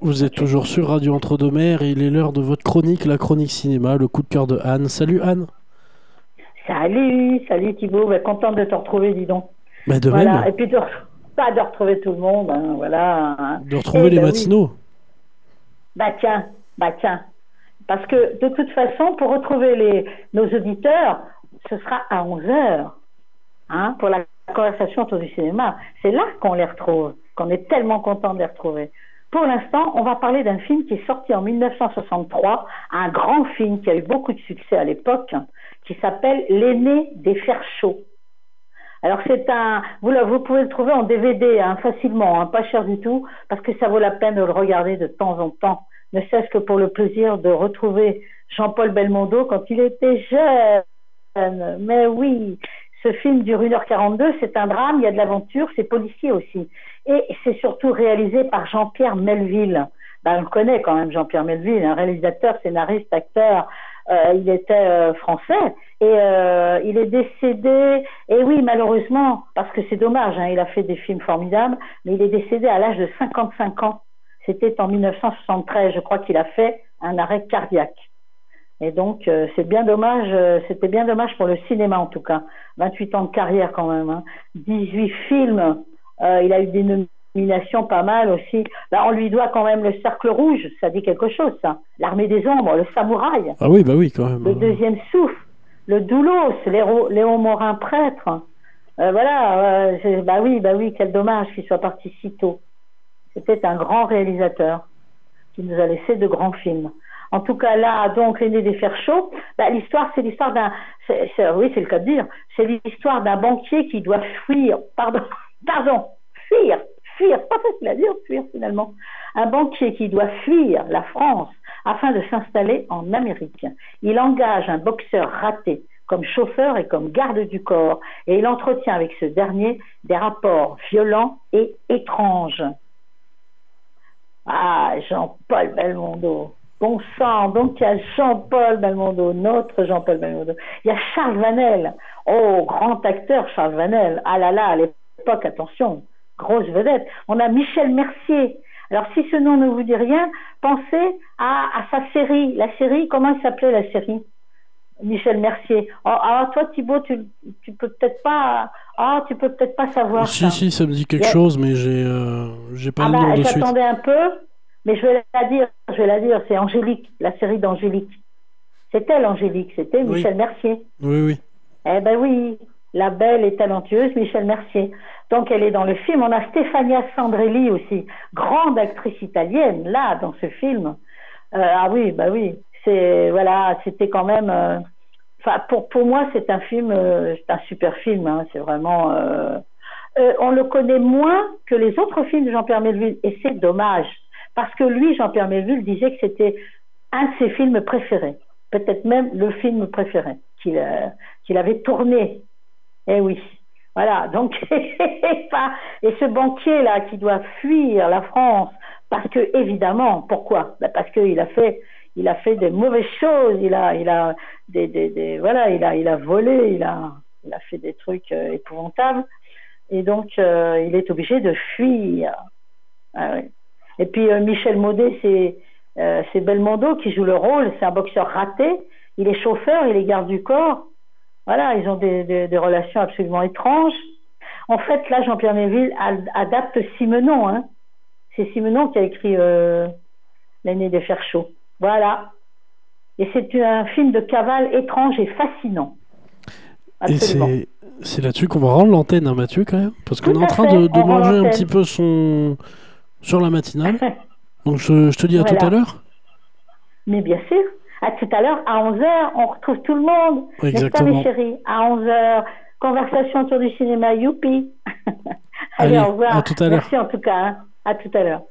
Vous êtes toujours sur Radio Entre-deux-Mers et il est l'heure de votre chronique, la chronique cinéma, le coup de cœur de Anne. Salut Anne. Salut, salut Thibaut, bah, contente de te retrouver, dis donc. Bah, de Voilà, même, et puis de, pas de retrouver tout le monde, hein, voilà. hein. de retrouver Eh les ben oui. matinaux. Bah tiens, bah tiens. Parce que de toute façon, pour retrouver les, nos auditeurs, ce sera à 11h, hein, pour la conversation autour du cinéma. C'est là qu'on les retrouve, qu'on est tellement content de les retrouver. Pour l'instant, on va parler d'un film qui est sorti en 1963, un grand film qui a eu beaucoup de succès à l'époque, qui s'appelle L'aîné des fers chauds. Alors c'est un, vous, vous pouvez le trouver en DVD hein, facilement, hein, pas cher du tout, parce que ça vaut la peine de le regarder de temps en temps, ne serait-ce que pour le plaisir de retrouver Jean-Paul Belmondo quand il était jeune. Mais oui, ce film dure 1h42, c'est un drame, il y a de l'aventure, c'est policier aussi. Et c'est surtout réalisé par Jean-Pierre Melville. Ben, on le connaît quand même, Jean-Pierre Melville, un réalisateur, scénariste, acteur. Euh, il était euh, français et euh, il est décédé. Et oui, malheureusement, parce que c'est dommage, hein, il a fait des films formidables, mais il est décédé à l'âge de 55 ans. C'était en 1973, je crois qu'il a fait un arrêt cardiaque. Et donc, euh, c'est bien dommage, euh, c'était bien dommage pour le cinéma en tout cas. 28 ans de carrière quand même, hein. 18 films, euh, il a eu des nominations pas mal aussi. Là, on lui doit quand même le Cercle Rouge, ça dit quelque chose ça. L'armée des ombres, le Samouraï, Ah oui, bah oui, quand même. le deuxième souffle, le Doulos, Léo, Léon Morin prêtre. Euh, voilà, euh, bah oui, bah oui, quel dommage qu'il soit parti si tôt. C'était un grand réalisateur qui nous a laissé de grands films. En tout cas, là, donc, l'aîné des fers chauds, bah, l'histoire, c'est l'histoire d'un, oui, c'est le cas de dire, c'est l'histoire d'un banquier qui doit fuir, pardon, pardon, fuir, fuir, pas facile à dire, fuir finalement. Un banquier qui doit fuir la France afin de s'installer en Amérique. Il engage un boxeur raté comme chauffeur et comme garde du corps, et il entretient avec ce dernier des rapports violents et étranges. Ah, Jean-Paul Belmondo. Bon sang, donc il y a Jean-Paul Belmondo, notre Jean-Paul Belmondo. Il y a Charles Vanel. Oh, grand acteur Charles Vanel. Ah là là, à l'époque, attention, grosse vedette. On a Michel Mercier. Alors si ce nom ne vous dit rien, pensez à, à sa série. La série, comment elle s'appelait la série? Michel Mercier. Oh, ah, toi Thibaut, tu, tu peux peut-être pas. Ah, tu peux peut-être pas savoir. Si, ça. si, ça me dit quelque chose, mais j'ai euh, j'ai pas Ah le bah, nom de suite. j'attendais un peu, mais je vais la dire, je vais la dire, c'est Angélique, la série d'Angélique. C'est elle, Angélique, c'était Oui. Michel Mercier. Oui, oui. Eh ben oui, la belle et talentueuse Michel Mercier. Donc elle est dans le film. On a Stefania Sandrelli aussi, grande actrice italienne, là, dans ce film. Euh, ah oui, bah oui. C'est voilà, c'était quand même. euh, Enfin, pour pour moi, c'est un film, euh, c'est un super film. hein, c'est vraiment. on le connaît moins que les autres films de Jean-Pierre Melville, et c'est dommage, parce que lui, Jean-Pierre Melville, disait que c'était un de ses films préférés, peut-être même le film préféré qu'il euh, avait tourné. Eh oui. Voilà, donc, et ce banquier-là qui doit fuir la France, parce que, évidemment, pourquoi? Ben, Parce qu'il a fait, il a fait des mauvaises choses, il a, il a, des, des, des- voilà, il a, il a volé, il a, il a fait des trucs euh, épouvantables, et donc, euh, il est obligé de fuir. Ah oui. Et puis, euh, Michel Maudet, c'est, euh, Belmondo qui joue le rôle, c'est un boxeur raté, il est chauffeur, il est garde du corps, voilà, ils ont des, des- des relations absolument étranges. En fait, là, Jean-Pierre Melville ad- adapte Simenon. Hein. C'est Simenon qui a écrit euh, L'année des fers chauds. Voilà. Et c'est un film de cavale étrange et fascinant. Et Absolument. c'est c'est là-dessus qu'on va rendre l'antenne, hein, Mathieu, quand même. Parce qu'on est en train de, manger un petit peu son sur la matinale. Donc je, je te dis à tout à l'heure. Mais bien sûr, à tout à l'heure, à 11h, on retrouve tout le monde. N'est-ce pas, Exactement. mes chéris À 11h, conversation autour du cinéma, youpi. Allez, au revoir. à tout à l'heure. Merci en tout cas. hein. À tout à l'heure.